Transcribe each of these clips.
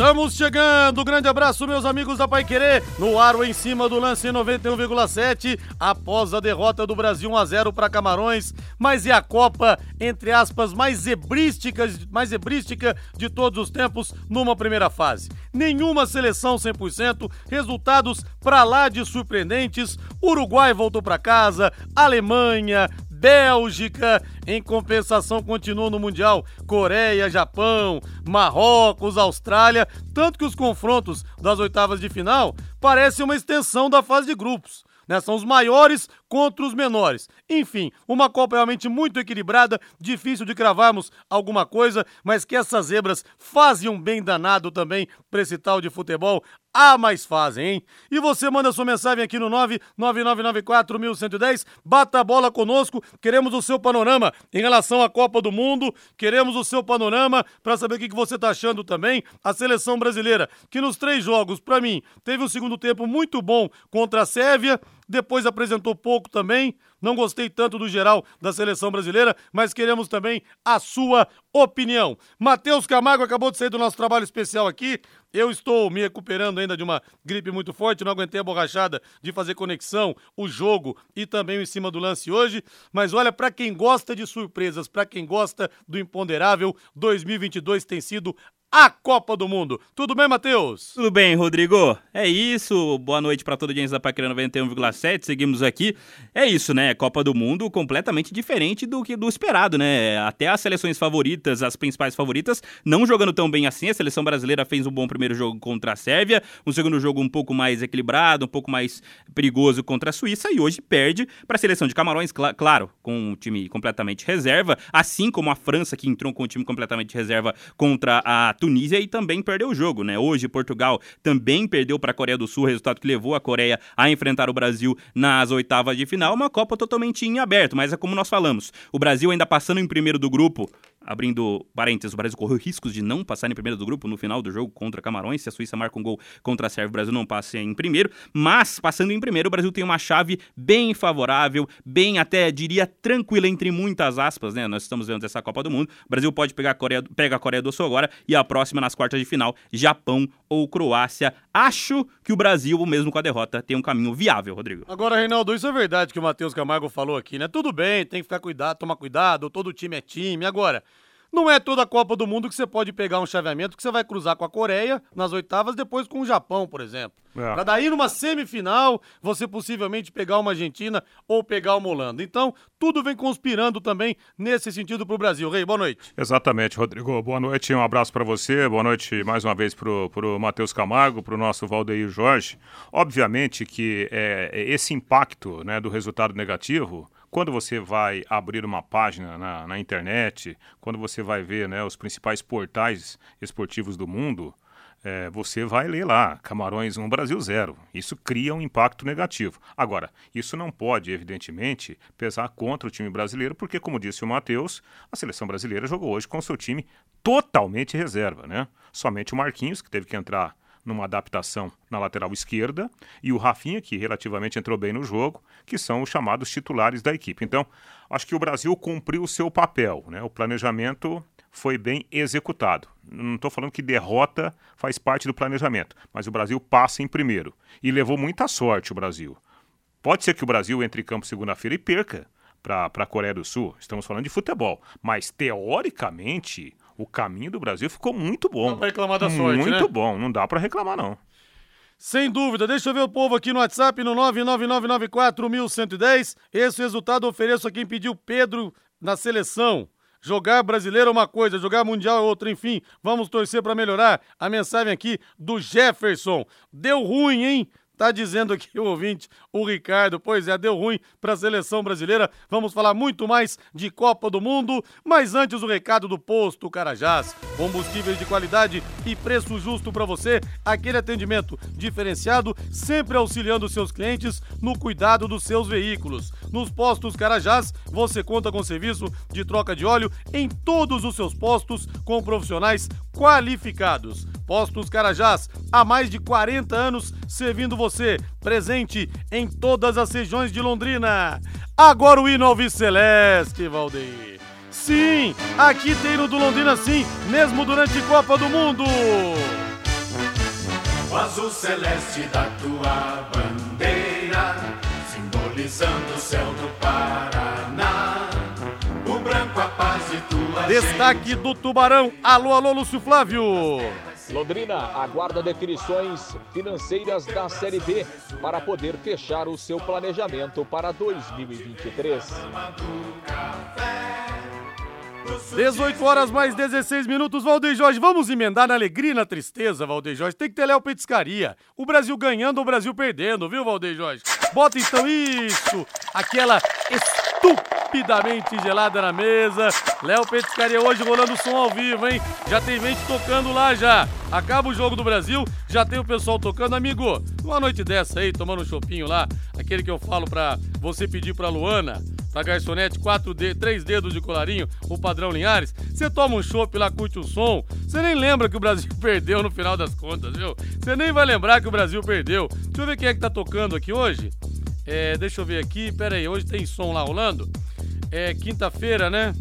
Estamos chegando. Grande abraço, meus amigos da Pai Querer. No ar, em cima do lance 91,7. Após a derrota do Brasil 1 a 0 para Camarões. Mas é a Copa, entre aspas, mais zebrística, mais zebrística de todos os tempos numa primeira fase. Nenhuma seleção 100%, resultados para lá de surpreendentes. Uruguai voltou para casa, Alemanha, Bélgica, em compensação, continua no Mundial Coreia, Japão, Marrocos, Austrália. Tanto que os confrontos das oitavas de final parecem uma extensão da fase de grupos. Né? São os maiores contra os menores. Enfim, uma Copa realmente muito equilibrada, difícil de cravarmos alguma coisa, mas que essas zebras fazem um bem danado também para esse tal de futebol. Ah, mais fazem, hein? E você manda sua mensagem aqui no 999941110, bata a bola conosco, queremos o seu panorama em relação à Copa do Mundo, queremos o seu panorama para saber o que você tá achando também. A seleção brasileira, que nos três jogos, para mim, teve um segundo tempo muito bom contra a Sérvia, depois apresentou pouco também. Não gostei tanto do geral da seleção brasileira, mas queremos também a sua opinião. Matheus Camargo acabou de sair do nosso trabalho especial aqui. Eu estou me recuperando ainda de uma gripe muito forte, não aguentei a borrachada de fazer conexão, o jogo e também o em cima do lance hoje. Mas olha, para quem gosta de surpresas, para quem gosta do imponderável, 2022 tem sido a Copa do Mundo. Tudo bem, Matheus? Tudo bem, Rodrigo. É isso. Boa noite para toda a audiência da Paquera 91,7. Seguimos aqui. É isso, né? Copa do Mundo completamente diferente do que do esperado, né? Até as seleções favoritas, as principais favoritas, não jogando tão bem assim. A seleção brasileira fez um bom primeiro jogo contra a Sérvia, um segundo jogo um pouco mais equilibrado, um pouco mais perigoso contra a Suíça e hoje perde para a seleção de Camarões, cl claro, com um time completamente reserva, assim como a França que entrou com um time completamente reserva contra a Tunísia e também perdeu o jogo, né? Hoje Portugal também perdeu para a Coreia do Sul, resultado que levou a Coreia a enfrentar o Brasil nas oitavas de final, uma Copa totalmente em aberto, mas é como nós falamos, o Brasil ainda passando em primeiro do grupo, abrindo parênteses, o Brasil correu riscos de não passar em primeiro do grupo no final do jogo contra Camarões. Se a Suíça marca um gol contra a Sérvia, o Brasil não passa em primeiro. Mas, passando em primeiro, o Brasil tem uma chave bem favorável, bem até diria tranquila, entre muitas aspas, né? Nós estamos vendo essa Copa do Mundo. O Brasil pode pegar a Coreia, pega a Coreia do Sul agora e a próxima nas quartas de final, Japão ou Croácia. Acho que o Brasil, mesmo com a derrota, tem um caminho viável, Rodrigo. Agora, Reinaldo, isso é verdade que o Matheus Camargo falou aqui, né? Tudo bem, tem que ficar cuidado, tomar cuidado, todo time é time. Agora, não é toda a Copa do Mundo que você pode pegar um chaveamento que você vai cruzar com a Coreia nas oitavas, depois com o Japão, por exemplo. É. Pra daí numa semifinal, você possivelmente pegar uma Argentina ou pegar uma Holanda. Então, tudo vem conspirando também nesse sentido pro Brasil. Rei, boa noite. Exatamente, Rodrigo. Boa noite, um abraço para você. Boa noite mais uma vez pro, pro Matheus Camargo, pro nosso Valdeir Jorge. Obviamente que é, esse impacto né, do resultado negativo quando você vai abrir uma página na, na internet, quando você vai ver né, os principais portais esportivos do mundo, é, você vai ler lá, Camarões 1, Brasil 0. Isso cria um impacto negativo. Agora, isso não pode, evidentemente, pesar contra o time brasileiro, porque, como disse o Matheus, a seleção brasileira jogou hoje com seu time totalmente reserva, né? Somente o Marquinhos, que teve que entrar numa adaptação na lateral esquerda, e o Rafinha, que relativamente entrou bem no jogo, que são os chamados titulares da equipe. Então, acho que o Brasil cumpriu o seu papel, né? O planejamento foi bem executado. Não estou falando que derrota faz parte do planejamento, mas o Brasil passa em primeiro. E levou muita sorte o Brasil. Pode ser que o Brasil entre em campo segunda-feira e perca para a Coreia do Sul. Estamos falando de futebol. Mas, teoricamente, o caminho do Brasil ficou muito bom. Não pra reclamar da sorte, Muito né? bom, não dá para reclamar não. Sem dúvida, deixa eu ver o povo aqui no WhatsApp no 999941110. Esse resultado eu ofereço a quem pediu Pedro na seleção. Jogar brasileiro é uma coisa, jogar mundial é outra, enfim, vamos torcer para melhorar. A mensagem aqui do Jefferson. Deu ruim, hein? Tá dizendo aqui o ouvinte, o Ricardo. Pois é, deu ruim para a seleção brasileira. Vamos falar muito mais de Copa do Mundo, mas antes o recado do posto Carajás. Combustíveis de qualidade e preço justo para você. Aquele atendimento diferenciado, sempre auxiliando seus clientes no cuidado dos seus veículos. Nos postos Carajás, você conta com serviço de troca de óleo em todos os seus postos com profissionais qualificados. Postos Carajás, há mais de 40 anos servindo você, presente em todas as regiões de Londrina. Agora o hino Alves Celeste, Valdeir. Sim, aqui tem no do Londrina sim, mesmo durante Copa do Mundo. O azul celeste da tua bandeira, simbolizando o céu do Paraná. O branco a paz e tua Destaque do Tubarão. Alô, alô, Lúcio Flávio. Londrina aguarda definições financeiras da Série B para poder fechar o seu planejamento para 2023. 18 horas mais 16 minutos, Valdeir Jorge. Vamos emendar na alegria e na tristeza, Valdeir Jorge. Tem que ter Léo Petiscaria. O Brasil ganhando o Brasil perdendo, viu, Valdeir Jorge? Bota então isso, aquela estupidamente gelada na mesa. Léo Petiscaria hoje rolando som ao vivo, hein? Já tem gente tocando lá já. Acaba o jogo do Brasil, já tem o pessoal tocando. Amigo, uma noite dessa aí, tomando um chopinho lá, aquele que eu falo pra você pedir pra Luana, pra garçonete, quatro de, três dedos de colarinho, o padrão Linhares. Você toma um chopp lá, curte o som. Você nem lembra que o Brasil perdeu no final das contas, viu? Você nem vai lembrar que o Brasil perdeu. Deixa eu ver quem é que tá tocando aqui hoje. É, deixa eu ver aqui, pera aí, hoje tem som lá rolando. É quinta-feira, né?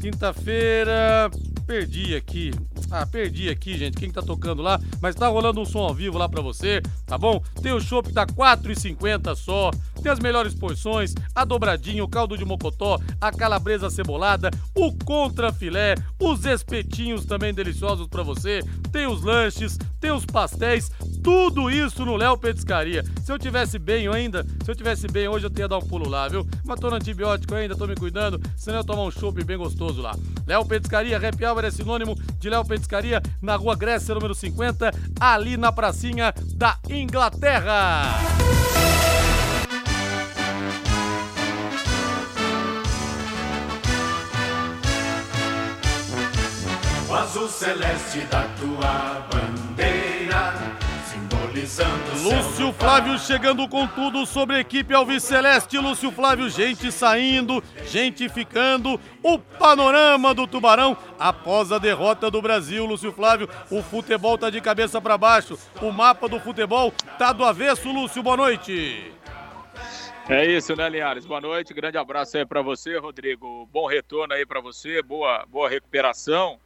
Quinta-feira. Perdi aqui. Ah, perdi aqui, gente. Quem tá tocando lá? Mas tá rolando um som ao vivo lá pra você, tá bom? Tem o chopp, tá R$ 4,50 só. Tem as melhores porções, a dobradinha, o caldo de mocotó, a calabresa cebolada, o contra filé, os espetinhos também deliciosos pra você. Tem os lanches, tem os pastéis, tudo isso no Léo Petiscaria. Se eu tivesse bem ainda, se eu tivesse bem hoje eu teria dar um pulo lá, viu? Mas tô no antibiótico ainda, tô me cuidando, senão eu tomar um chopp bem gostoso lá. Léo Petiscaria, Happy Hour é sinônimo de Léo Petiscaria na Rua Grécia, número 50, ali na pracinha da Inglaterra. Azul celeste da tua bandeira, simbolizando o céu Lúcio Flávio chegando com tudo sobre a equipe Alves Celeste. Lúcio Flávio, gente saindo, gente ficando. O panorama do Tubarão após a derrota do Brasil. Lúcio Flávio, o futebol tá de cabeça para baixo. O mapa do futebol tá do avesso. Lúcio, boa noite. É isso, né, Linhares? Boa noite, grande abraço aí para você, Rodrigo. Bom retorno aí para você, boa, boa recuperação.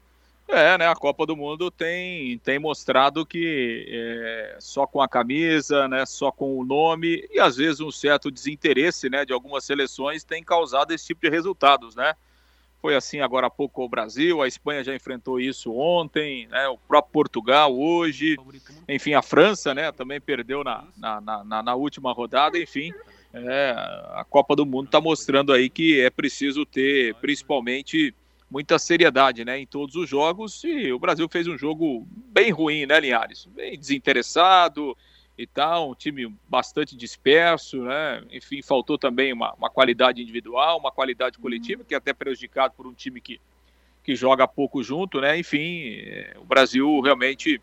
É, né? A Copa do Mundo tem, tem mostrado que é, só com a camisa, né? Só com o nome e às vezes um certo desinteresse, né? De algumas seleções tem causado esse tipo de resultados, né? Foi assim agora há pouco o Brasil, a Espanha já enfrentou isso ontem, né? O próprio Portugal hoje, enfim, a França, né? Também perdeu na, na, na, na última rodada, enfim. É, a Copa do Mundo está mostrando aí que é preciso ter, principalmente, muita seriedade né, em todos os jogos. E o Brasil fez um jogo bem ruim, né, Linhares? Bem desinteressado e tal, um time bastante disperso, né? Enfim, faltou também uma, uma qualidade individual, uma qualidade coletiva, que é até prejudicado por um time que, que joga pouco junto, né? Enfim, é, o Brasil realmente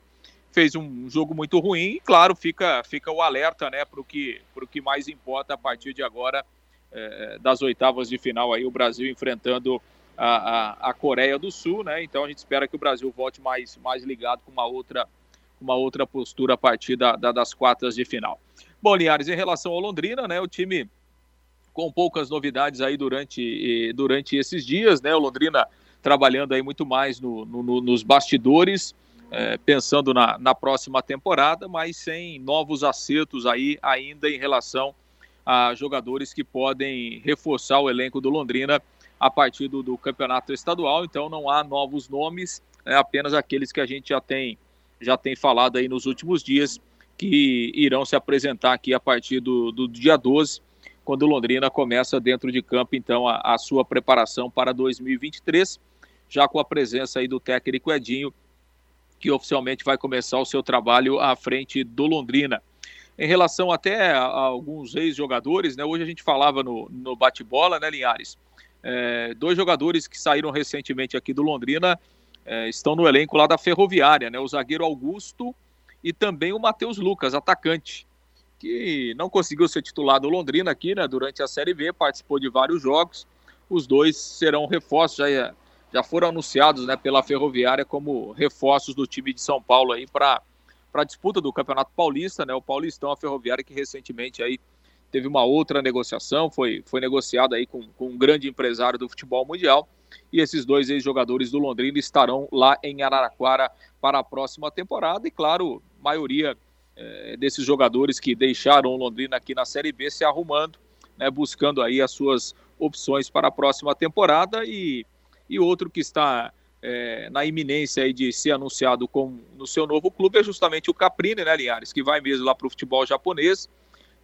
fez um jogo muito ruim e, claro, fica, fica o alerta né, para o que, que mais importa a partir de agora, é, das oitavas de final, aí o Brasil enfrentando a, a, a, Coreia do Sul, né? Então a gente espera que o Brasil volte mais, mais ligado com uma outra, uma outra postura a partir da, da, das quartas de final. Bom, Linhares, em relação ao Londrina, né? O time com poucas novidades aí durante, durante esses dias, né? O Londrina trabalhando aí muito mais no, no, nos bastidores, é, pensando na, na próxima temporada, mas sem novos acertos aí ainda em relação a jogadores que podem reforçar o elenco do Londrina a partir do, do campeonato estadual. Então não há novos nomes, é apenas aqueles que a gente já tem já tem falado aí nos últimos dias que irão se apresentar aqui a partir do, do dia 12, quando Londrina começa dentro de campo então a, a sua preparação para 2023, já com a presença aí do técnico Edinho que oficialmente vai começar o seu trabalho à frente do Londrina. Em relação até a, alguns ex-jogadores, né, hoje a gente falava no, no bate-bola, né, Linhares? É, dois jogadores que saíram recentemente aqui do Londrina é, estão no elenco lá da Ferroviária, né? O zagueiro Augusto e também o Matheus Lucas, atacante, que não conseguiu ser titular do Londrina aqui, né? Durante a Série B, participou de vários jogos. Os dois serão reforços, já já foram anunciados né, pela Ferroviária como reforços do time de São Paulo aí para a disputa do Campeonato Paulista, né? O Paulistão, a Ferroviária que recentemente aí teve uma outra negociação, foi, foi negociada aí com, com um grande empresário do futebol mundial e esses dois ex-jogadores do Londrina estarão lá em Araraquara para a próxima temporada e claro, maioria é, desses jogadores que deixaram o Londrina aqui na Série B se arrumando, né, buscando aí as suas opções para a próxima temporada e, e outro que está é, na iminência aí de ser anunciado com, no seu novo clube é justamente o Caprini, né, Linhares, que vai mesmo lá para o futebol japonês,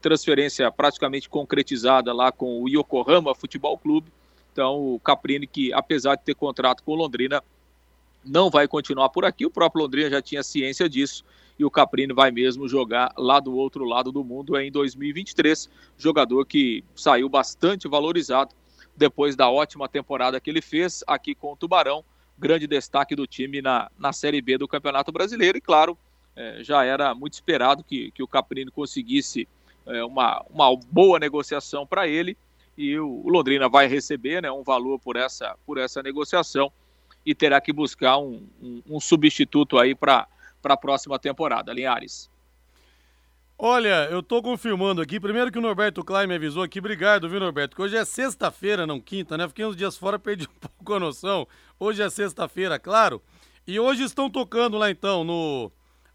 transferência praticamente concretizada lá com o Yokohama Futebol Clube, então o Caprini que apesar de ter contrato com o Londrina, não vai continuar por aqui, o próprio Londrina já tinha ciência disso, e o Caprini vai mesmo jogar lá do outro lado do mundo em 2023. Jogador que saiu bastante valorizado depois da ótima temporada que ele fez aqui com o Tubarão. Grande destaque do time na, na Série B do Campeonato Brasileiro. E claro, é, já era muito esperado que, que o Caprini conseguisse é, uma, uma boa negociação para ele. E o, o, Londrina vai receber né, um valor por essa, por essa negociação e terá que buscar um, um, um substituto aí para a próxima temporada. Linhares. Olha, eu tô confirmando aqui. Primeiro que o Norberto Klein me avisou aqui. Obrigado, viu, Norberto? Que hoje é sexta-feira, não quinta, né? Fiquei uns dias fora, perdi um pouco a noção. Hoje é sexta-feira, claro. E hoje estão tocando lá então no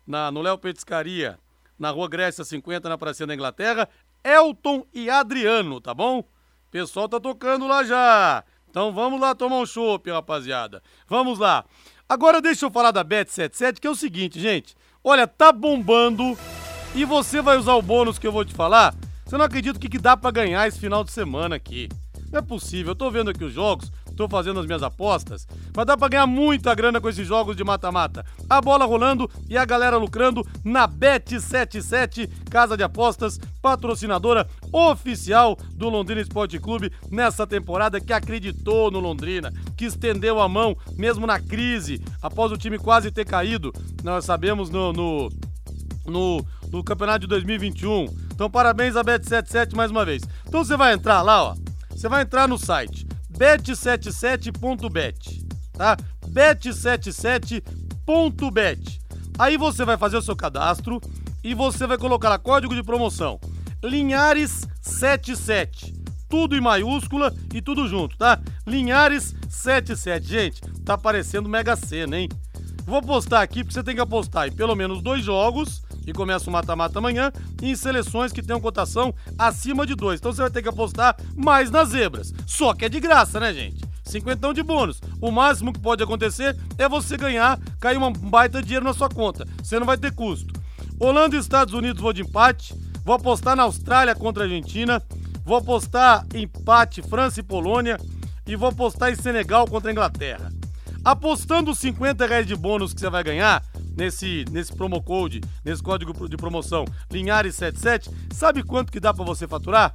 na, no Léo Petiscaria, na Rua Grécia 50, na Praça da Inglaterra. Elton e Adriano, tá bom? Pessoal tá tocando lá já. Então vamos lá tomar um chopp, rapaziada. Vamos lá. Agora deixa eu falar da Bet77, que é o seguinte, gente. Olha, tá bombando e você vai usar o bônus que eu vou te falar. Você não acredita o que, que dá para ganhar esse final de semana aqui. Não é possível, eu tô vendo aqui os jogos, tô fazendo as minhas apostas, mas dá pra ganhar muita grana com esses jogos de mata-mata. A bola rolando e a galera lucrando na Bet77, casa de apostas, patrocinadora oficial do Londrina Esporte Clube nessa temporada que acreditou no Londrina, que estendeu a mão mesmo na crise, após o time quase ter caído. Nós sabemos no, no, no, no campeonato de 2021. Então, parabéns a Bet77 mais uma vez. Então, você vai entrar lá, ó. Você vai entrar no site bet77.bet, tá? bet77.bet. Aí você vai fazer o seu cadastro e você vai colocar código de promoção Linhares77. Tudo em maiúscula e tudo junto, tá? Linhares77. Gente, tá parecendo Mega Sena, hein? Vou postar aqui porque você tem que apostar em pelo menos dois jogos e começa o mata-mata amanhã em seleções que tenham cotação acima de dois. Então você vai ter que apostar mais nas zebras. Só que é de graça, né, gente? Cinquentão de bônus. O máximo que pode acontecer é você ganhar, cair um baita dinheiro na sua conta. Você não vai ter custo. Holanda e Estados Unidos vou de empate. Vou apostar na Austrália contra a Argentina. Vou apostar empate França e Polônia. E vou apostar em Senegal contra a Inglaterra. Apostando os 50 reais de bônus que você vai ganhar, nesse, nesse promo code, nesse código de promoção Linhares77, sabe quanto que dá para você faturar?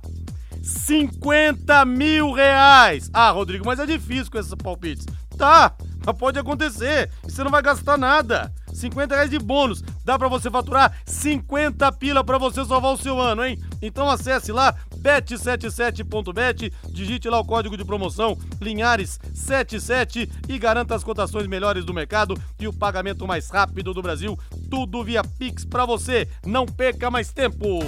50 mil reais! Ah, Rodrigo, mas é difícil com esses palpites. Tá, mas pode acontecer. Você não vai gastar nada. 50 reais de bônus. Dá para você faturar 50 pila para você salvar o seu ano, hein? Então acesse lá bet77.bet, digite lá o código de promoção Linhares77 e garanta as cotações melhores do mercado e o pagamento mais rápido do Brasil. Tudo via Pix para você. Não perca mais tempo.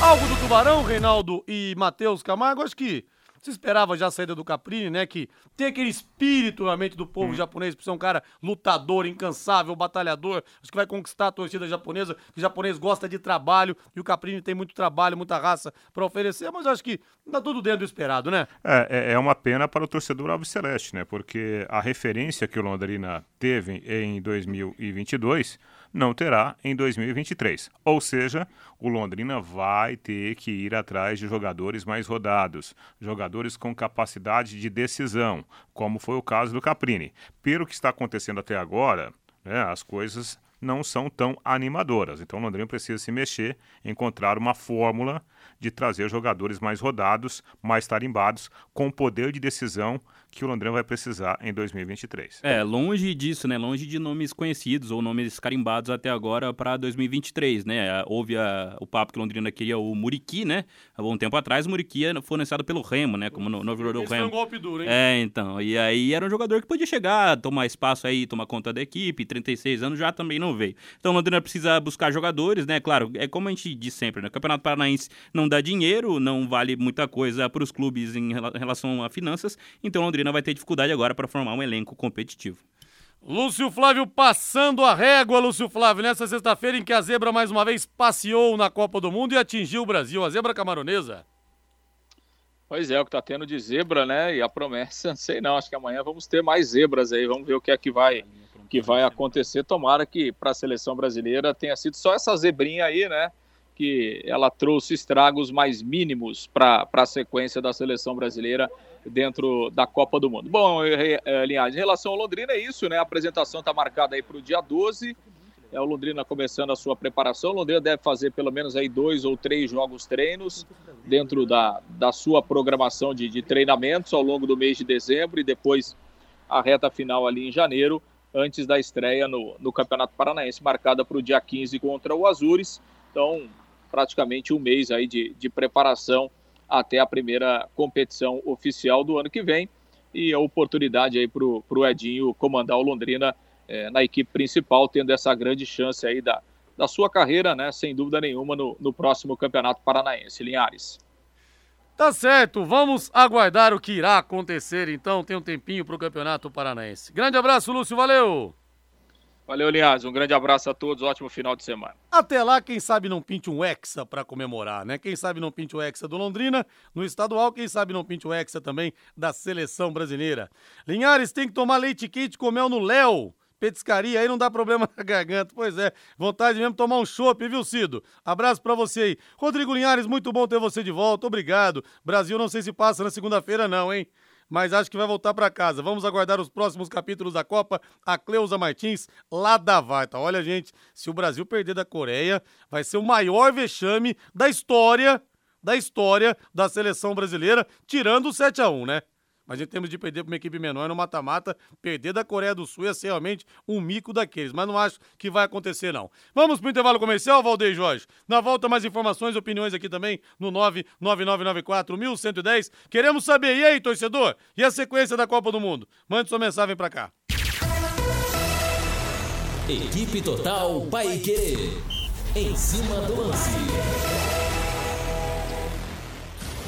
Algo do Tubarão, Reinaldo e Matheus Camargo, acho que se esperava já a saída do Caprini, né? Que tem aquele espírito na mente do povo hum. japonês, por ser um cara lutador, incansável, batalhador. Acho que vai conquistar a torcida japonesa. O japonês gosta de trabalho e o Caprini tem muito trabalho, muita raça para oferecer, mas acho que tá tudo dentro do esperado, né? É, é, é uma pena para o torcedor Alves Celeste, né? Porque a referência que o Londrina teve em 2022 não terá em 2023. Ou seja, o Londrina vai ter que ir atrás de jogadores mais rodados, jogadores com capacidade de decisão, como foi o caso do Caprini. Pelo que está acontecendo até agora, né, as coisas não são tão animadoras. Então o Londrina precisa se mexer, encontrar uma fórmula de trazer jogadores mais rodados, mais tarimbados, com poder de decisão que o Londrina vai precisar em 2023. É, longe disso, né? Longe de nomes conhecidos ou nomes carimbados até agora para 2023, né? Houve a, o papo que o Londrina queria o Muriqui, né? Há um tempo atrás, o Muriqui foi anunciado pelo Remo, né? Como no, no jogador do Esse foi Remo. um golpe duro, hein? É, então. E aí era um jogador que podia chegar, tomar espaço aí, tomar conta da equipe. 36 anos já também não veio. Então o Londrina precisa buscar jogadores, né? Claro, é como a gente diz sempre, né? O Campeonato Paranaense não dá dinheiro, não vale muita coisa para os clubes em rela- relação a finanças. Então o Londrina vai ter dificuldade agora para formar um elenco competitivo. Lúcio Flávio passando a régua, Lúcio Flávio, nessa sexta-feira em que a zebra mais uma vez passeou na Copa do Mundo e atingiu o Brasil, a zebra camaronesa. Pois é, o que tá tendo de zebra, né? E a promessa, sei não, acho que amanhã vamos ter mais zebras aí, vamos ver o que é que vai, que vai acontecer. Tomara que para a seleção brasileira tenha sido só essa zebrinha aí, né? Que ela trouxe estragos mais mínimos para a sequência da seleção brasileira dentro da Copa do Mundo. Bom, eh, Linhares, em relação ao Londrina é isso, né? A apresentação está marcada aí para o dia 12. É o Londrina começando a sua preparação. O Londrina deve fazer pelo menos aí dois ou três jogos treinos dentro da, da sua programação de, de treinamentos ao longo do mês de dezembro e depois a reta final ali em janeiro, antes da estreia no, no Campeonato Paranaense, marcada para o dia 15 contra o Azures. Então, praticamente um mês aí de, de preparação até a primeira competição oficial do ano que vem. E a oportunidade aí para o Edinho comandar o Londrina eh, na equipe principal, tendo essa grande chance aí da, da sua carreira, né, sem dúvida nenhuma, no, no próximo Campeonato Paranaense. Linhares. Tá certo, vamos aguardar o que irá acontecer então, tem um tempinho pro Campeonato Paranaense. Grande abraço, Lúcio, valeu! Valeu, Linhares. Um grande abraço a todos. Ótimo final de semana. Até lá, quem sabe não pinte um Hexa pra comemorar, né? Quem sabe não pinte o Hexa do Londrina no estadual, quem sabe não pinte o Hexa também da seleção brasileira. Linhares tem que tomar leite quente com mel no Léo. Petiscaria aí não dá problema na garganta. Pois é, vontade mesmo de tomar um chopp, viu, Cido? Abraço pra você aí. Rodrigo Linhares, muito bom ter você de volta. Obrigado. Brasil não sei se passa na segunda-feira não, hein? Mas acho que vai voltar para casa. Vamos aguardar os próximos capítulos da Copa. A Cleusa Martins, lá da Varta. Olha, gente, se o Brasil perder da Coreia, vai ser o maior vexame da história, da história da seleção brasileira, tirando o 7 a 1 né? Mas em termos de perder para uma equipe menor no mata-mata, perder da Coreia do Sul ia ser realmente um mico daqueles. Mas não acho que vai acontecer, não. Vamos para o intervalo comercial, Valdeir Jorge. Na volta, mais informações opiniões aqui também no 99994-1110. Queremos saber, e aí, torcedor? E a sequência da Copa do Mundo? Mande sua mensagem para cá. Equipe Total Paiquerê. Em cima do lance.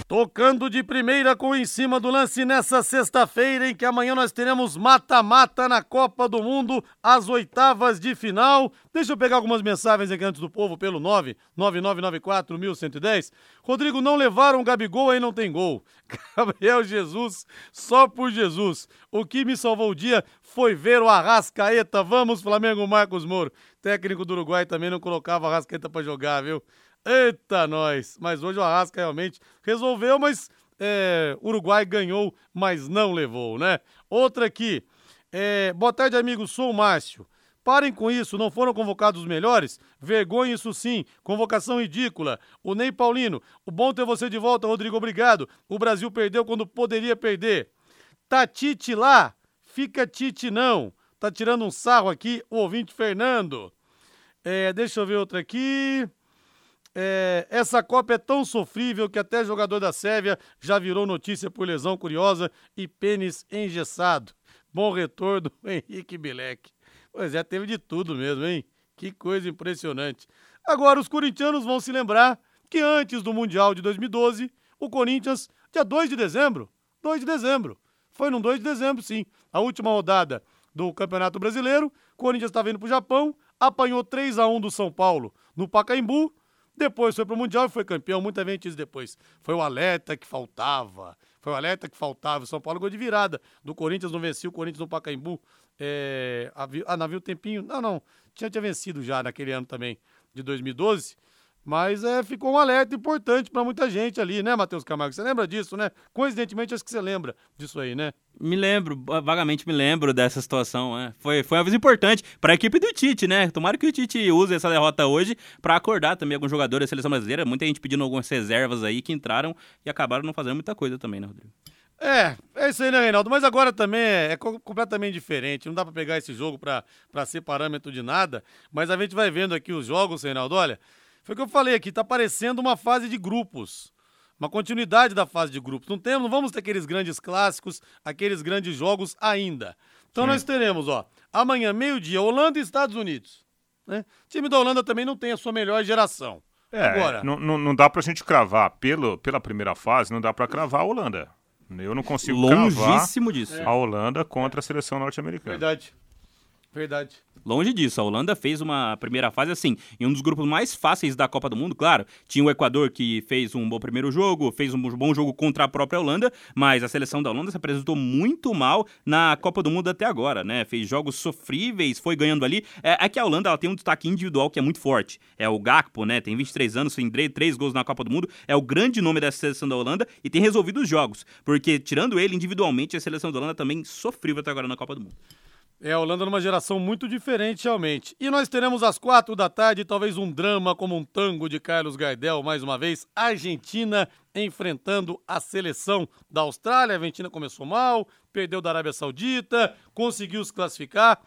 Tocando de primeira com em cima do lance nessa sexta-feira, em que amanhã nós teremos mata-mata na Copa do Mundo, as oitavas de final. Deixa eu pegar algumas mensagens aqui antes do povo pelo 99994-1110. Rodrigo, não levaram o Gabigol, aí não tem gol. Gabriel Jesus, só por Jesus. O que me salvou o dia foi ver o Arrascaeta. Vamos, Flamengo, Marcos Moro. Técnico do Uruguai também não colocava Arrascaeta pra jogar, viu? Eita, nós! Mas hoje o Arrasca realmente resolveu, mas é, Uruguai ganhou, mas não levou, né? Outra aqui. É, boa tarde, amigo. Sou o Márcio. Parem com isso, não foram convocados os melhores? Vergonha isso sim, convocação ridícula. O Ney Paulino, o bom ter você de volta, Rodrigo, obrigado. O Brasil perdeu quando poderia perder. Tá Tite lá? Fica Tite não. Tá tirando um sarro aqui o ouvinte Fernando. É, deixa eu ver outra aqui. É, essa Copa é tão sofrível que até jogador da Sérvia já virou notícia por lesão curiosa e pênis engessado. Bom retorno, Henrique Bilek. Pois é, teve de tudo mesmo, hein? Que coisa impressionante. Agora, os corintianos vão se lembrar que antes do Mundial de 2012, o Corinthians, dia 2 de dezembro, 2 de dezembro, foi no 2 de dezembro, sim, a última rodada do Campeonato Brasileiro, o Corinthians estava indo para o Japão, apanhou 3 a 1 do São Paulo no Pacaembu, depois foi pro Mundial e foi campeão, muita gente diz depois. Foi o alerta que faltava. Foi o alerta que faltava. O São Paulo gol de virada. Do Corinthians não vencia o Corinthians no Pacaembu. É, ah, não havia um tempinho. Não, não. Tinha, tinha vencido já naquele ano também, de 2012. Mas é, ficou um alerta importante para muita gente ali, né, Matheus Camargo? Você lembra disso, né? Coincidentemente, acho que você lembra disso aí, né? Me lembro, vagamente me lembro dessa situação, né? Foi, foi uma vez importante para a equipe do Tite, né? Tomara que o Tite use essa derrota hoje para acordar também alguns jogadores da seleção brasileira. Muita gente pedindo algumas reservas aí que entraram e acabaram não fazendo muita coisa também, né, Rodrigo? É, é isso aí, né, Reinaldo? Mas agora também é, é completamente diferente. Não dá para pegar esse jogo para ser parâmetro de nada. Mas a gente vai vendo aqui os jogos, Reinaldo. Olha, foi o que eu falei aqui, tá parecendo uma fase de grupos. Uma continuidade da fase de grupos. Não temos, não vamos ter aqueles grandes clássicos, aqueles grandes jogos ainda. Então Sim. nós teremos, ó, amanhã, meio-dia, Holanda e Estados Unidos. Né? O time da Holanda também não tem a sua melhor geração. É, Agora, não, não, não dá pra gente cravar pelo, pela primeira fase, não dá pra cravar a Holanda. Eu não consigo Longíssimo disso. a Holanda contra a seleção norte-americana. Verdade. Verdade. Longe disso, a Holanda fez uma primeira fase assim, em um dos grupos mais fáceis da Copa do Mundo, claro. Tinha o Equador que fez um bom primeiro jogo, fez um bom jogo contra a própria Holanda, mas a seleção da Holanda se apresentou muito mal na Copa do Mundo até agora, né? Fez jogos sofríveis, foi ganhando ali. É, é que a Holanda ela tem um destaque individual que é muito forte. É o Gakpo, né? Tem 23 anos, tem três gols na Copa do Mundo, é o grande nome dessa seleção da Holanda e tem resolvido os jogos, porque tirando ele individualmente, a seleção da Holanda também sofreu até agora na Copa do Mundo. É, a Holanda numa geração muito diferente, realmente. E nós teremos às quatro da tarde, talvez um drama como um tango de Carlos Gardel, mais uma vez. Argentina enfrentando a seleção da Austrália. A Argentina começou mal, perdeu da Arábia Saudita, conseguiu se classificar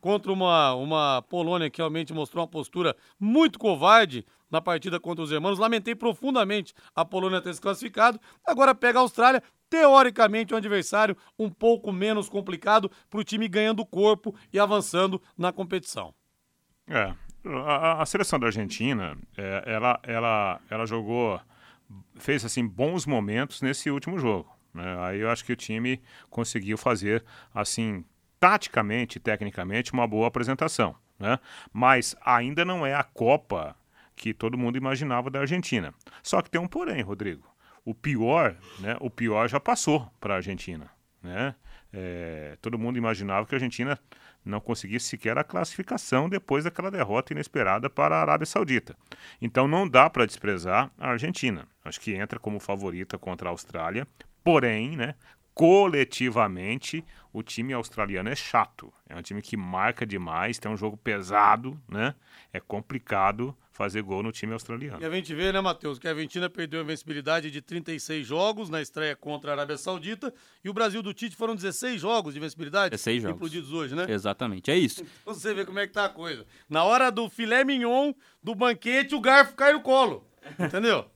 contra uma, uma Polônia que realmente mostrou uma postura muito covarde na partida contra os irmãos. Lamentei profundamente a Polônia ter se classificado. Agora pega a Austrália, teoricamente um adversário um pouco menos complicado para o time ganhando corpo e avançando na competição. É, a, a seleção da Argentina, é, ela, ela, ela jogou, fez assim bons momentos nesse último jogo. Né? Aí eu acho que o time conseguiu fazer assim taticamente, tecnicamente, uma boa apresentação. Né? Mas ainda não é a Copa que todo mundo imaginava da Argentina. Só que tem um porém, Rodrigo o pior, né, o pior já passou para a Argentina. Né? É, todo mundo imaginava que a Argentina não conseguisse sequer a classificação depois daquela derrota inesperada para a Arábia Saudita. Então não dá para desprezar a Argentina. Acho que entra como favorita contra a Austrália, porém, né, coletivamente, o time australiano é chato. É um time que marca demais, tem um jogo pesado, né? É complicado fazer gol no time australiano. E a gente vê, né, Matheus, que a Argentina perdeu a invencibilidade de 36 jogos na estreia contra a Arábia Saudita e o Brasil do Tite foram 16 jogos de invencibilidade 16 jogos. implodidos hoje, né? Exatamente, é isso. Então você vê como é que tá a coisa. Na hora do filé mignon, do banquete, o garfo cai no colo, entendeu?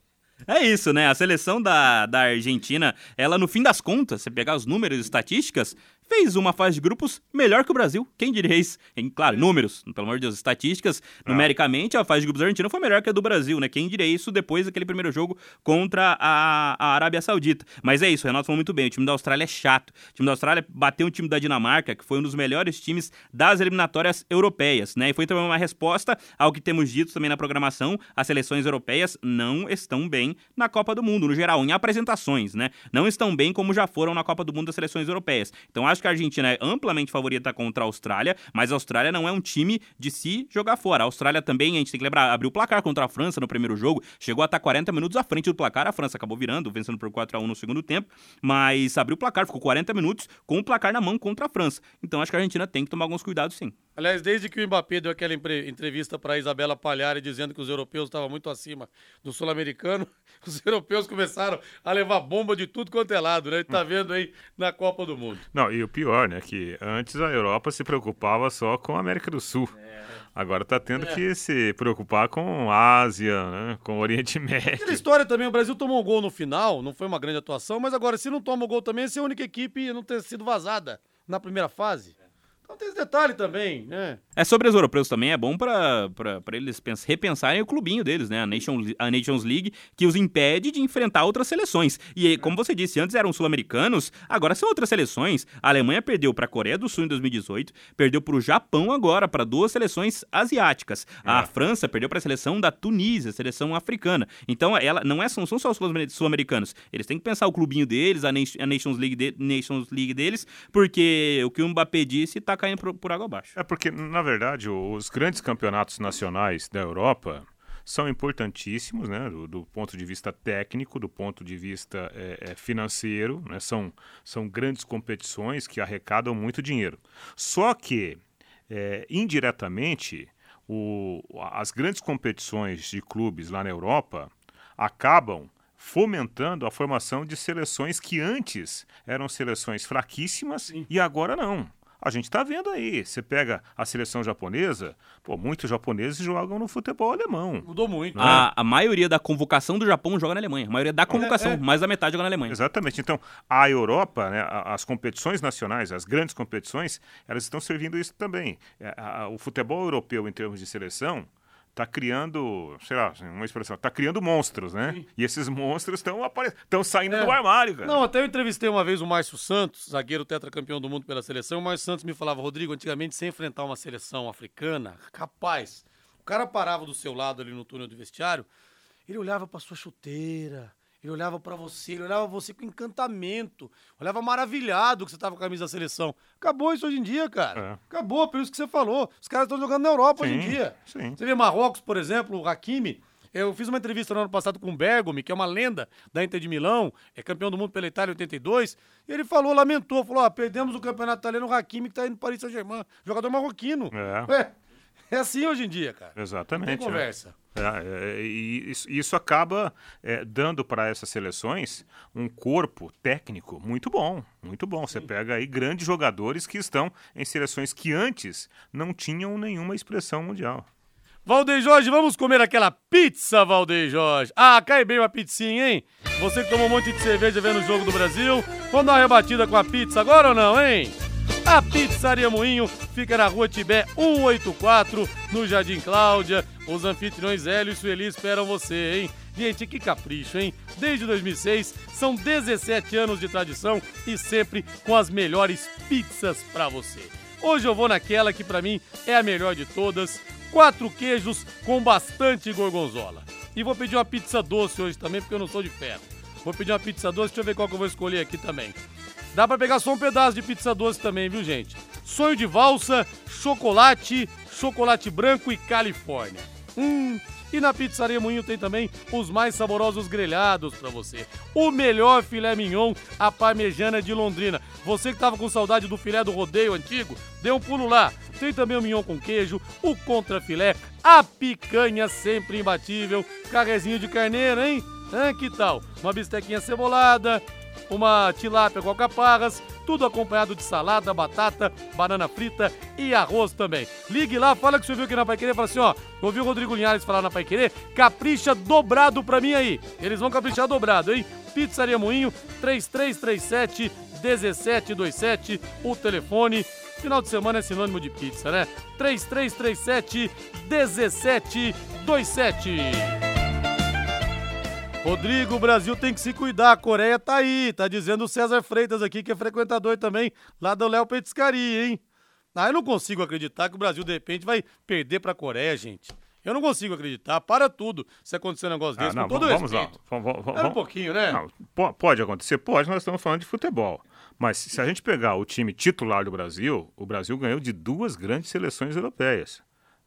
É isso, né? A seleção da, da Argentina, ela no fim das contas, se pegar os números e estatísticas, fez uma fase de grupos melhor que o Brasil. Quem diria isso? Em, claro, números, pelo amor de Deus, estatísticas, ah. numericamente, a fase de grupos da Argentina foi melhor que a do Brasil, né? Quem diria isso depois daquele primeiro jogo contra a, a Arábia Saudita. Mas é isso, o Renato falou muito bem, o time da Austrália é chato. O time da Austrália bateu o time da Dinamarca, que foi um dos melhores times das eliminatórias europeias, né? E foi também uma resposta ao que temos dito também na programação, as seleções europeias não estão bem na Copa do Mundo, no geral, em apresentações, né? Não estão bem como já foram na Copa do Mundo das seleções europeias. Então, acho que a Argentina é amplamente favorita contra a Austrália, mas a Austrália não é um time de se jogar fora. A Austrália também, a gente tem que lembrar, abriu o placar contra a França no primeiro jogo, chegou a estar 40 minutos à frente do placar, a França acabou virando, vencendo por 4 a 1 no segundo tempo, mas abriu o placar, ficou 40 minutos com o placar na mão contra a França. Então acho que a Argentina tem que tomar alguns cuidados sim. Aliás, desde que o Mbappé deu aquela entrevista para Isabela Palhari dizendo que os europeus estavam muito acima do sul-americano, os europeus começaram a levar bomba de tudo quanto é lado, né? Tá vendo aí na Copa do Mundo. Não, e o pior, né, que antes a Europa se preocupava só com a América do Sul. É. Agora tá tendo é. que se preocupar com Ásia, né, com o Oriente Médio. Aquela história também, o Brasil tomou um gol no final, não foi uma grande atuação, mas agora se não toma o gol também, é a única equipe a não ter sido vazada na primeira fase. Então tem esse detalhe também, né? É sobre os europeus também, é bom para eles pens, repensarem o clubinho deles, né? A, Nation, a Nations League, que os impede de enfrentar outras seleções. E como você disse, antes eram sul-americanos, agora são outras seleções. A Alemanha perdeu para a Coreia do Sul em 2018, perdeu para o Japão agora, para duas seleções asiáticas. A é. França perdeu para a seleção da Tunísia, seleção africana. Então, ela não é, são, são só os sul-americanos. Eles têm que pensar o clubinho deles, a, a Nations, League de, Nations League deles, porque o que o Mbappé disse está caindo por, por água abaixo. É porque, na verdade, os grandes campeonatos nacionais da Europa são importantíssimos, né, do, do, ponto de vista técnico, do ponto de vista é, é, financeiro, né, são, são grandes competições que arrecadam muito dinheiro. Só que, é, indiretamente, o, as grandes competições de clubes lá na Europa acabam fomentando a formação de seleções que antes eram seleções fraquíssimas e agora não. A gente está vendo aí. Você pega a seleção japonesa, pô, muitos japoneses jogam no futebol alemão. Mudou muito. A, a maioria da convocação do Japão joga na Alemanha. A maioria da convocação, é. mais da metade joga na Alemanha. Exatamente. Então, a Europa, né, as competições nacionais, as grandes competições, elas estão servindo isso também. É, o futebol europeu, em termos de seleção, está criando, sei lá, uma expressão, está criando monstros, né? E esses monstros estão aparecendo, estão saindo É. do armário, cara. Não, até eu entrevistei uma vez o Márcio Santos, zagueiro tetracampeão do mundo pela seleção. O Márcio Santos me falava, Rodrigo, antigamente sem enfrentar uma seleção africana, capaz, o cara parava do seu lado ali no túnel do vestiário, ele olhava pra sua chuteira, ele olhava pra você, ele olhava você com encantamento, olhava maravilhado que você tava com a camisa da seleção. Acabou isso hoje em dia, cara. É. Acabou, por isso que você falou. Os caras estão jogando na Europa hoje em Sim, dia. sim. Você vê Marrocos, por exemplo, o Hakimi. Eu fiz uma entrevista no ano passado com o Bergomi, que é uma lenda da Inter de Milão, é campeão do mundo pela Itália em 82. E ele falou, lamentou, falou: ó, perdemos o campeonato italiano, o Hakimi que tá indo no Paris Saint-Germain, jogador marroquino. É. Ué, é assim hoje em dia, cara. Não Exatamente. tem conversa. É, é, e isso, isso acaba é, dando para essas seleções um corpo técnico muito bom, muito bom. Você pega aí grandes jogadores que estão em seleções que antes não tinham nenhuma expressão mundial. Valdeir Jorge, vamos comer aquela pizza, Valdeir Jorge. Ah, cai bem uma pizzinha, hein? Você que tomou um monte de cerveja vendo o Jogo do Brasil, vamos dar uma rebatida com a pizza agora ou não, hein? A Pizzaria Moinho fica na rua Tibé 184, no Jardim Cláudia. Os anfitriões Hélio e Sueli esperam você, hein? Gente, que capricho, hein? Desde 2006, são 17 anos de tradição e sempre com as melhores pizzas pra você. Hoje eu vou naquela que pra mim é a melhor de todas, quatro queijos com bastante gorgonzola. E vou pedir uma pizza doce hoje também, porque eu não sou de ferro. Vou pedir uma pizza doce, deixa eu ver qual que eu vou escolher aqui também. Dá pra pegar só um pedaço de pizza doce também, viu, gente? Sonho de valsa, chocolate, chocolate branco e Califórnia. Hum, e na Pizzaria Moinho tem também os mais saborosos grelhados pra você. O melhor filé mignon, a parmejana de Londrina. Você que tava com saudade do filé do rodeio antigo, dê um pulo lá. Tem também o mignon com queijo, o contrafilé, a picanha sempre imbatível, carrezinho de carneiro, hein? Ah, que tal? Uma bistequinha cebolada, uma tilápia com alcaparras, tudo acompanhado de salada, batata, banana frita e arroz também. Ligue lá, fala que você viu aqui na Pai Querer, fala assim, ó, ouviu o Rodrigo Linhares falar na Pai Querer, capricha dobrado pra mim aí. Eles vão caprichar dobrado, hein? Pizzaria Moinho, 3337 1727, o telefone. Final de semana é sinônimo de pizza, né? 3337 1727. Rodrigo, o Brasil tem que se cuidar. A Coreia tá aí, tá dizendo o César Freitas aqui, que é frequentador também lá do Léo Petiscaria, hein? Ah, eu não consigo acreditar que o Brasil, de repente, vai perder pra Coreia, gente. Eu não consigo acreditar. Para tudo se acontecer um negócio Ah, desse, não, com todo vamos lá. respeito. Vamos, vamos, Era um pouquinho, né? Não, po- pode acontecer? Pode, nós estamos falando de futebol. Mas se a gente pegar o time titular do Brasil, o Brasil ganhou de duas grandes seleções europeias.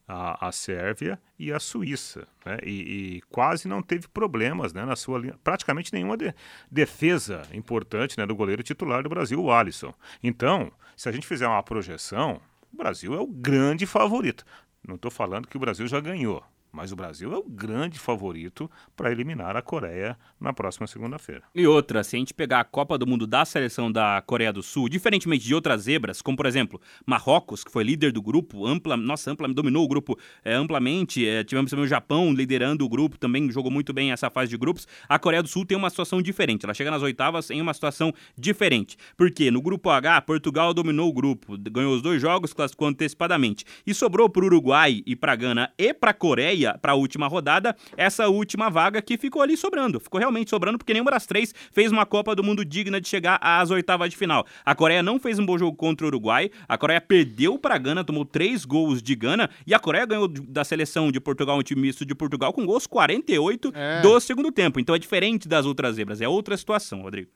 A, a Sérvia e a Suíça. né? E, e quase não teve problemas né, na sua linha. Praticamente nenhuma de- defesa importante né, do goleiro titular do Brasil, o Alisson. Então, se a gente fizer uma projeção, o Brasil é o grande favorito. Não estou falando que o Brasil já ganhou. Mas o Brasil é o grande favorito para eliminar a Coreia na próxima segunda-feira. E outra, se a gente pegar a Copa do Mundo da seleção da Coreia do Sul, diferentemente de outras zebras, como por exemplo Marrocos, que foi líder do grupo, ampla, nossa, ampla, dominou o grupo é, amplamente, é, tivemos também o Japão liderando o grupo, também jogou muito bem essa fase de grupos. A Coreia do Sul tem uma situação diferente, ela chega nas oitavas em uma situação diferente. Porque no grupo H, Portugal dominou o grupo, ganhou os dois jogos, classificou antecipadamente. E sobrou para o Uruguai e para Gana e para Coreia, para a última rodada, essa última vaga que ficou ali sobrando. Ficou realmente sobrando porque nenhuma das três fez uma Copa do Mundo digna de chegar às oitavas de final. A Coreia não fez um bom jogo contra o Uruguai, a Coreia perdeu para Gana, tomou três gols de Gana, e a Coreia ganhou da seleção de Portugal, um time misto de Portugal, com gols 48 É. do segundo tempo. Então é diferente das outras zebras, é outra situação, Rodrigo.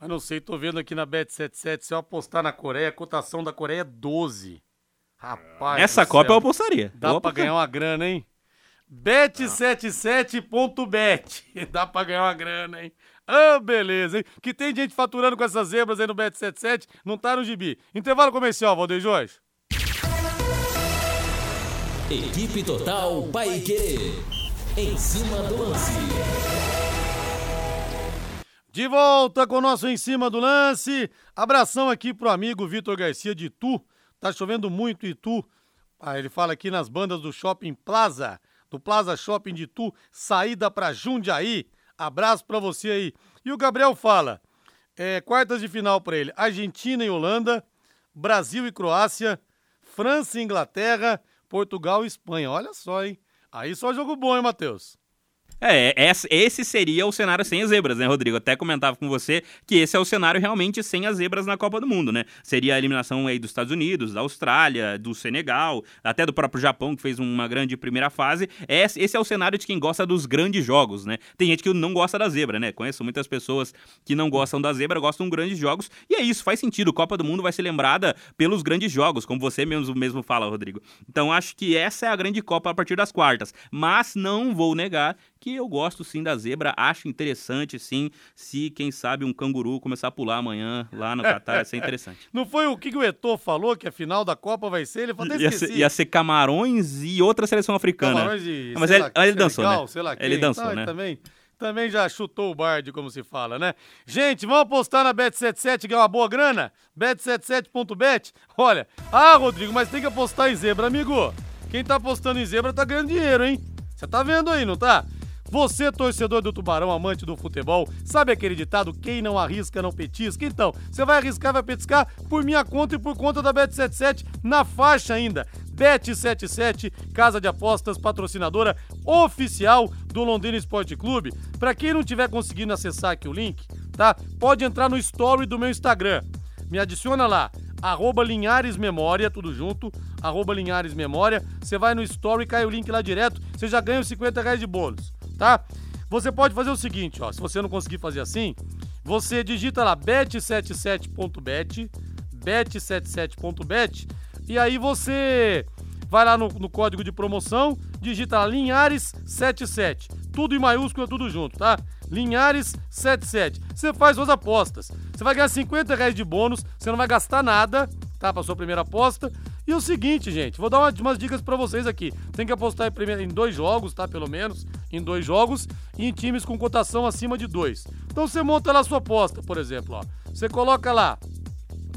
Mas não sei, tô vendo aqui na Bet77, se eu apostar na Coreia, a cotação da Coreia é 12. Rapaz. Essa Copa céu. eu apostaria. Dá Eu pra ganhar uma grana, hein? Bet77.bet. Dá pra ganhar uma grana, hein? Ah, beleza, hein? Que tem gente faturando com essas zebras aí no Bet77, não tá no gibi. Intervalo comercial, Valdeir Jorge. Equipe Total Paiquerê. Em cima do lance. De volta com o nosso Em Cima do Lance. Abração aqui pro amigo Vitor Garcia de Itu. Tá chovendo muito Itu. Ah, ele fala aqui nas bandas do Shopping Plaza, do Plaza Shopping de Itu, saída pra Jundiaí. Abraço pra você aí. E o Gabriel fala, é, quartas de final pra ele, Argentina e Holanda, Brasil e Croácia, França e Inglaterra, Portugal e Espanha. Olha só, hein? Aí só jogo bom, hein, Matheus? É, esse seria o cenário sem as zebras, né, Rodrigo? Até comentava com você que esse é o cenário realmente sem as zebras na Copa do Mundo, né? Seria a eliminação aí dos Estados Unidos, da Austrália, do Senegal, até do próprio Japão, que fez uma grande primeira fase. Esse é o cenário de quem gosta dos grandes jogos, né? Tem gente que não gosta da zebra, né? Conheço muitas pessoas que não gostam da zebra, gostam de grandes jogos. E é isso, faz sentido. Copa do Mundo vai ser lembrada pelos grandes jogos, como você mesmo, mesmo fala, Rodrigo. Então acho que essa é a grande Copa a partir das quartas. Mas não vou negar que eu gosto sim da zebra, acho interessante sim, se quem sabe um canguru começar a pular amanhã lá no Catar, ia ser interessante. Não foi o que o Eto'o falou, que a final da Copa vai ser? Ele falou, ia ser, ia ser Camarões e outra seleção africana. Camarões e... Mas ele, lá, ele dançou, né? Ele dançou, né? Também também já chutou o barde, como se fala, né? Gente, vamos apostar na Bet77, ganhar uma boa grana? Bet77.bet? Olha, ah, Rodrigo, mas tem que apostar em zebra, amigo. Quem tá apostando em zebra tá ganhando dinheiro, hein? Você tá vendo aí, não tá? Você, torcedor do Tubarão, amante do futebol, sabe aquele ditado: quem não arrisca não petisca? Então, você vai arriscar, vai petiscar por minha conta e por conta da Bet77 na faixa ainda. Bet77, casa de apostas patrocinadora oficial do Londrina Esporte Clube. Para quem não tiver conseguindo acessar aqui o link, tá? Pode entrar no story do meu Instagram. Me adiciona lá, arroba Linhares Memória, tudo junto, arroba Linhares Memória. Você vai no story, cai o link lá direto, você já ganha os 50 reais de bônus tá? Você pode fazer o seguinte, ó, se você não conseguir fazer assim, você digita lá bet77.bet, bet77.bet, e aí você vai lá no, no, código de promoção, digita lá Linhares77, tudo em maiúsculo, tudo junto, tá? Linhares77. Você faz suas apostas. Você vai ganhar 50 reais de bônus, você não vai gastar nada, tá? Pra sua primeira aposta. E o seguinte, gente, vou dar uma, umas dicas para vocês aqui. Tem que apostar em dois jogos, tá? Pelo menos, em dois jogos e em times com cotação acima de dois. Então você monta lá a sua aposta, por exemplo, ó. Você coloca lá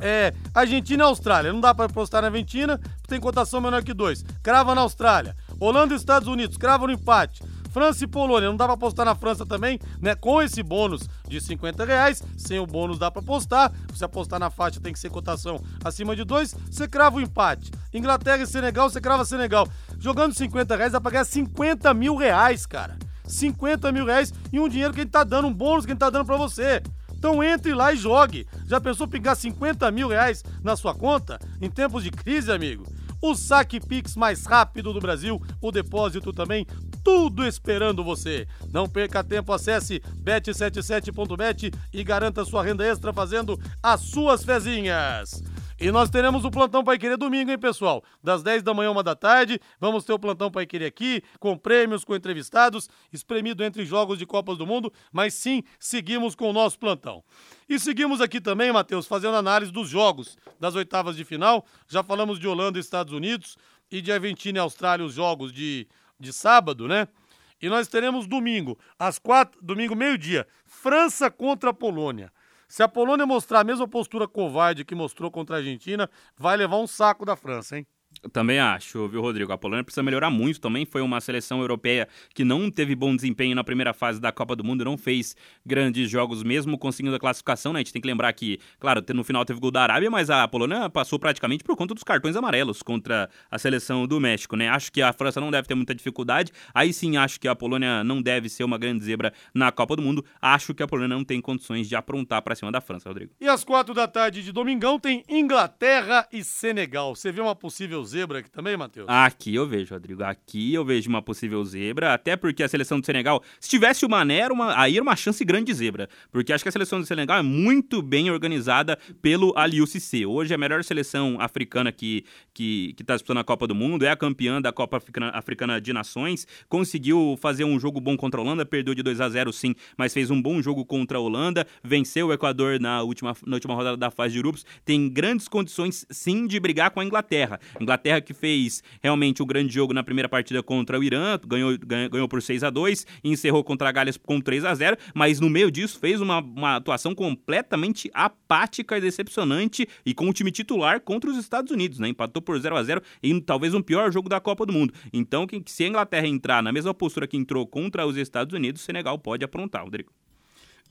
é, Argentina e Austrália. Não dá para apostar na Argentina, tem cotação menor que dois. Crava na Austrália. Holanda e Estados Unidos, crava no empate. França e Polônia, não dá pra apostar na França também, né? Com esse bônus de 50 reais, sem o bônus dá pra apostar. Se apostar na faixa tem que ser cotação acima de dois, você crava o empate. Inglaterra e Senegal, você crava Senegal. Jogando 50 reais dá pra ganhar 50 mil reais, cara. 50 mil reais e um dinheiro que a gente tá dando, um bônus que a gente tá dando pra você. Então entre lá e jogue. Já pensou pingar 50 mil reais na sua conta? Em tempos de crise, amigo? O saque Pix mais rápido do Brasil, o depósito também tudo esperando você. Não perca tempo, acesse bet77.bet e garanta sua renda extra fazendo as suas fezinhas. E nós teremos o Plantão Pai Querer domingo, hein, pessoal? Das 10 da manhã a 1 da tarde, vamos ter o Plantão Pai Querer aqui, com prêmios, com entrevistados, espremido entre jogos de Copas do Mundo, mas sim, seguimos com o nosso plantão. E seguimos aqui também, Matheus, fazendo análise dos jogos das oitavas de final. Já falamos de Holanda e Estados Unidos e de Argentina e Austrália, os jogos de de sábado, né? E nós teremos domingo, às quatro, domingo meio-dia, França contra a Polônia. Se a Polônia mostrar a mesma postura covarde que mostrou contra a Argentina, vai levar um saco da França, hein? Também acho, viu, Rodrigo? A Polônia precisa melhorar muito também. Foi uma seleção europeia que não teve bom desempenho na primeira fase da Copa do Mundo, não fez grandes jogos mesmo conseguindo a classificação, né? A gente tem que lembrar que, claro, no final teve gol da Arábia, mas a Polônia passou praticamente por conta dos cartões amarelos contra a seleção do México, né? Acho que a França não deve ter muita dificuldade. Aí sim acho que a Polônia não deve ser uma grande zebra na Copa do Mundo. Acho que a Polônia não tem condições de aprontar para cima da França, Rodrigo. E às quatro da tarde de domingão tem Inglaterra e Senegal. Você vê uma possível zebra aqui também, Matheus? Aqui eu vejo, Rodrigo. Aqui eu vejo uma possível zebra, até porque a seleção do Senegal, se tivesse o Mané, era uma, aí era uma chance grande de zebra. Porque acho que a seleção do Senegal é muito bem organizada pelo Aliou Cissé. Hoje é a melhor seleção africana que que está disputando a Copa do Mundo, é a campeã da Copa Africana, Africana de Nações, conseguiu fazer um jogo bom contra a Holanda, perdeu de 2 a 0 sim, mas fez um bom jogo contra a Holanda, venceu o Equador na última, na última rodada da fase de grupos, tem grandes condições sim de brigar com a Inglaterra. A Inglaterra Inglaterra que fez realmente um grande jogo na primeira partida contra o Irã, ganhou, ganhou, por 6 a 2 e encerrou contra a Gales com 3 a 0 mas no meio disso fez uma, uma atuação completamente apática e decepcionante e com o time titular contra os Estados Unidos, né? Empatou por 0 a 0 em talvez um pior jogo da Copa do Mundo. Então, se a Inglaterra entrar na mesma postura que entrou contra os Estados Unidos, o Senegal pode aprontar, Rodrigo.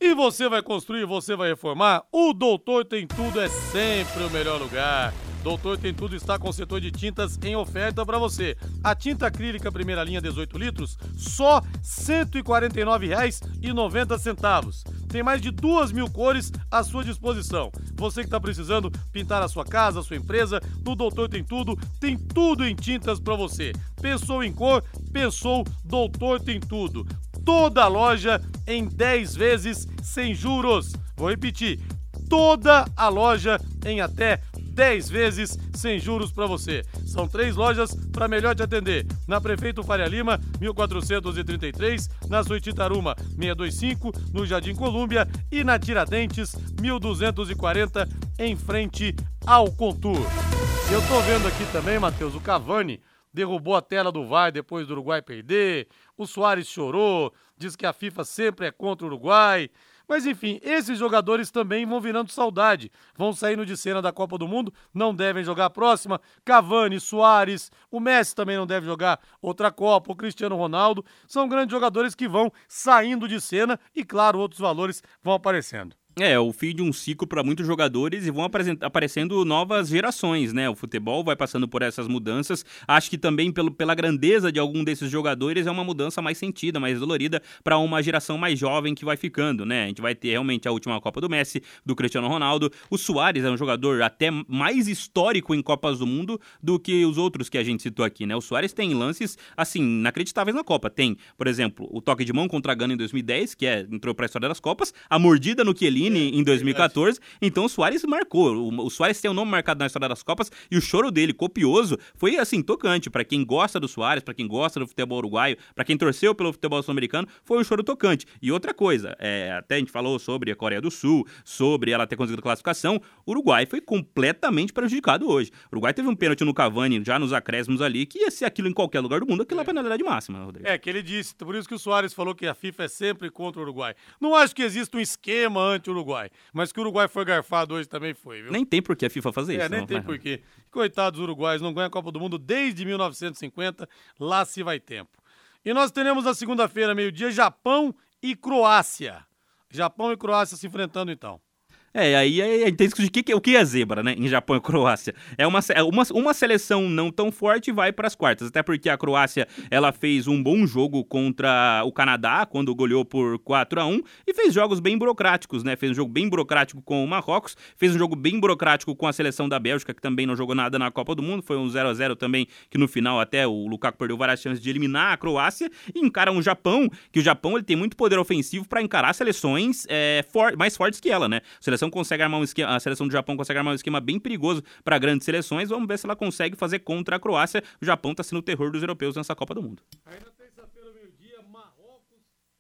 E você vai construir, você vai reformar? O Doutor Tem Tudo é sempre o melhor lugar. Doutor Tem Tudo está com o setor de tintas em oferta para você. A tinta acrílica primeira linha 18 litros, só R$ 149,90. Tem mais de duas mil cores à sua disposição. Você que está precisando pintar a sua casa, a sua empresa, no Doutor Tem Tudo, tem tudo em tintas para você. Pensou em cor? Pensou Doutor Tem Tudo toda a loja em 10 vezes sem juros. Vou repetir, toda a loja em até 10 vezes sem juros para você. São três lojas para melhor te atender. Na Prefeito Faria Lima, 1433, na Suíte Taruma, 625, no Jardim Colúmbia e na Tiradentes, 1240, em frente ao Contour. Eu tô vendo aqui também, Matheus, o Cavani derrubou a tela do VAR depois do Uruguai perder. O Soares chorou, diz que a FIFA sempre é contra o Uruguai. Mas enfim, esses jogadores também vão virando saudade. Vão saindo de cena da Copa do Mundo, não devem jogar a próxima. Cavani, Soares, o Messi também não deve jogar outra Copa, o Cristiano Ronaldo. São grandes jogadores que vão saindo de cena e, claro, outros valores vão aparecendo. É, o fim de um ciclo para muitos jogadores e vão aparecendo novas gerações, né? O futebol vai passando por essas mudanças. Acho que também pelo, pela grandeza de algum desses jogadores é uma mudança mais sentida, mais dolorida para uma geração mais jovem que vai ficando, né? A gente vai ter realmente a última Copa do Messi, do Cristiano Ronaldo. O Soares é um jogador até mais histórico em Copas do Mundo do que os outros que a gente citou aqui, né? O Soares tem lances assim inacreditáveis na Copa. Tem, por exemplo, o toque de mão contra a Gana em 2010, que é entrou para a história das Copas, a mordida no Chiellini em 2014. Então o Soares marcou. O, o Soares tem o um nome marcado na história das Copas e o choro dele, copioso, foi assim, tocante. para quem gosta do Soares, para quem gosta do futebol uruguaio, para quem torceu pelo futebol sul-americano, foi um choro tocante. E outra coisa, é, até a gente falou sobre a Coreia do Sul, sobre ela ter conseguido classificação, o Uruguai foi completamente prejudicado hoje. O Uruguai teve um pênalti no Cavani, já nos acréscimos ali, que ia ser aquilo em qualquer lugar do mundo, aquilo é a penalidade máxima, Rodrigo. É, que ele disse, por isso que o Soares falou que a FIFA é sempre contra o Uruguai. Não acho que exista um esquema anti-Uruguai Uruguai. Mas que o Uruguai foi garfado hoje também foi, viu? Nem tem por que a FIFA fazer é, isso. É, nem não, tem por quê. Coitados dos uruguaios, não ganham a Copa do Mundo desde 1950, lá se vai tempo. E nós teremos na segunda-feira, meio-dia, Japão e Croácia. Japão e Croácia se enfrentando então. É, aí a gente tem discutir que, o que é zebra, né? Em Japão e Croácia. É uma, é uma, uma seleção não tão forte vai para as quartas. Até porque a Croácia ela fez um bom jogo contra o Canadá, quando goleou por 4 a 1 e fez jogos bem burocráticos, né? Fez um jogo bem burocrático com o Marrocos, fez um jogo bem burocrático com a seleção da Bélgica, que também não jogou nada na Copa do Mundo. Foi um 0 a 0 também, que no final até o Lukaku perdeu várias chances de eliminar a Croácia. E encara um Japão, que o Japão ele tem muito poder ofensivo para encarar seleções é, for mais fortes que ela, né? A seleção consegue armar um esquema, a seleção do Japão consegue armar um esquema bem perigoso para grandes seleções. Vamos ver se ela consegue fazer contra a Croácia. O Japão está sendo o terror dos europeus nessa Copa do Mundo.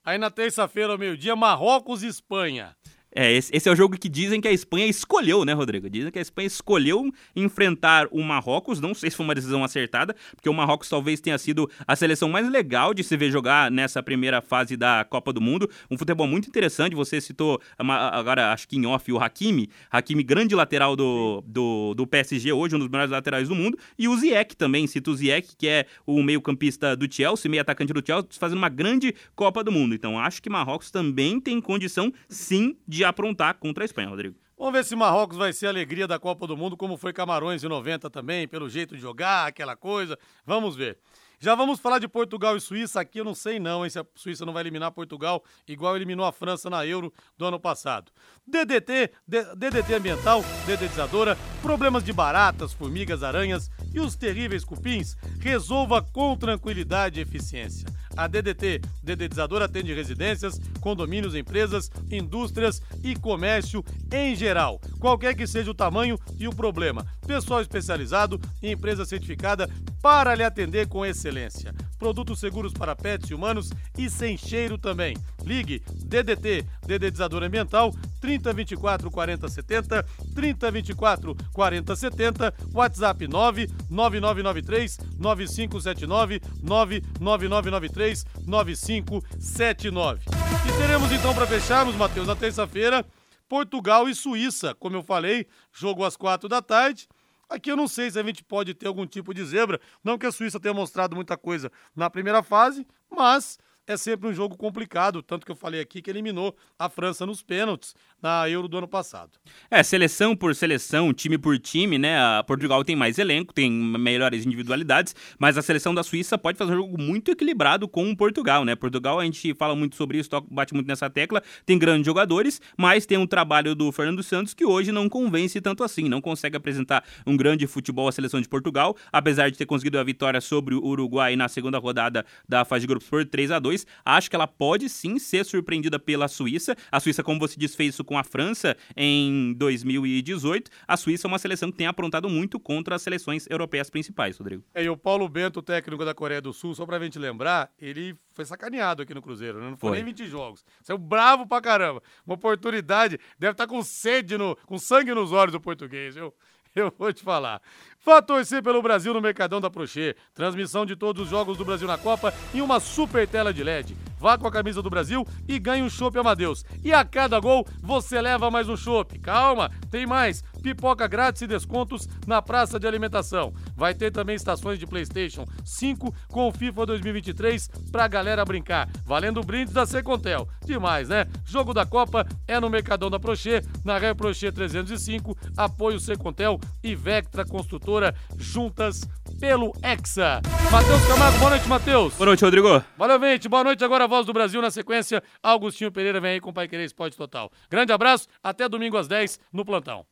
Aí na terça-feira, meio-dia, Marrocos. E Espanha. É, esse, esse, é o jogo que dizem que a Espanha escolheu, né, Rodrigo? Dizem que a Espanha escolheu enfrentar o Marrocos. Não sei se foi uma decisão acertada, porque o Marrocos talvez tenha sido a seleção mais legal de se ver jogar nessa primeira fase da Copa do Mundo. Um futebol muito interessante. Você citou agora, acho que em off, o Hakimi. Hakimi, grande lateral do, do, do PSG hoje, um dos melhores laterais do mundo. E o Ziyech também, cito o Ziyech, que é o meio-campista do Chelsea, meio atacante do Chelsea, fazendo uma grande Copa do Mundo. Então acho que Marrocos também tem condição, sim, de de aprontar contra a Espanha, Rodrigo. Vamos ver se Marrocos vai ser a alegria da Copa do Mundo, como foi Camarões em 90 também, pelo jeito de jogar, aquela coisa. Vamos ver. Já vamos falar de Portugal e Suíça. Aqui eu não sei não, hein, se a Suíça não vai eliminar Portugal igual eliminou a França na Euro do ano passado. DDT, DDT ambiental, dedetizadora, problemas de baratas, formigas, aranhas e os terríveis cupins, resolva com tranquilidade e eficiência. A DDT, dedetizadora, atende residências, condomínios, empresas, indústrias e comércio em geral, qualquer que seja o tamanho e o problema. Pessoal especializado e empresa certificada para lhe atender com excelência. Produtos seguros para pets e humanos e sem cheiro também. Ligue DDT, dedetizador ambiental 3024 4070, 3024 4070, WhatsApp 99993 9579, 99993 9579. E teremos então para fecharmos, Matheus, na terça-feira, Portugal e Suíça. Como eu falei, jogo às quatro da tarde. Aqui eu não sei se a gente pode ter algum tipo de zebra. Não que a Suíça tenha mostrado muita coisa na primeira fase, mas é sempre um jogo complicado, tanto que eu falei aqui que eliminou a França nos pênaltis na Euro do ano passado. É, seleção por seleção, time por time, né? A Portugal tem mais elenco, tem melhores individualidades, mas a seleção da Suíça pode fazer um jogo muito equilibrado com o Portugal, né? Portugal, a gente fala muito sobre isso, bate muito nessa tecla, tem grandes jogadores, mas tem um trabalho do Fernando Santos que hoje não convence tanto assim, não consegue apresentar um grande futebol à seleção de Portugal, apesar de ter conseguido a vitória sobre o Uruguai na segunda rodada da fase de grupos por 3 a 2 acho que ela pode sim ser surpreendida pela Suíça. A Suíça, como você disse, fez isso com a França em 2018. A Suíça é uma seleção que tem aprontado muito contra as seleções europeias principais, Rodrigo. É, e o Paulo Bento, técnico da Coreia do Sul, só pra gente lembrar, ele foi sacaneado aqui no Cruzeiro, né? Não foi, foi. nem 20 jogos. Saiu bravo pra caramba. Uma oportunidade, deve estar tá com sede, no, com sangue nos olhos do português, viu? Eu vou te falar. Vá torcer pelo Brasil no Mercadão da Prochê. Transmissão de todos os jogos do Brasil na Copa em uma super tela de LED. Vá com a camisa do Brasil e ganhe um chopp Amadeus. E a cada gol você leva mais um chopp. Calma, tem mais. Pipoca grátis e descontos na praça de alimentação. Vai ter também estações de PlayStation 5 com o FIFA 2023 pra galera brincar. Valendo brindes da Secontel. Demais, né? Jogo da Copa é no Mercadão da Prochê, na Ré Prochê 305. Apoio Secontel e Vectra Construtora juntas pelo Hexa. Matheus Camargo, boa noite, Matheus. Boa noite, Rodrigo. Valeu, gente. Boa noite. Agora voz do Brasil na sequência. Augustinho Pereira vem aí com o Pai Querer Esporte Total. Grande abraço. Até domingo às 10 no plantão.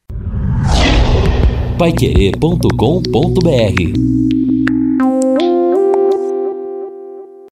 Paiquerê.com.br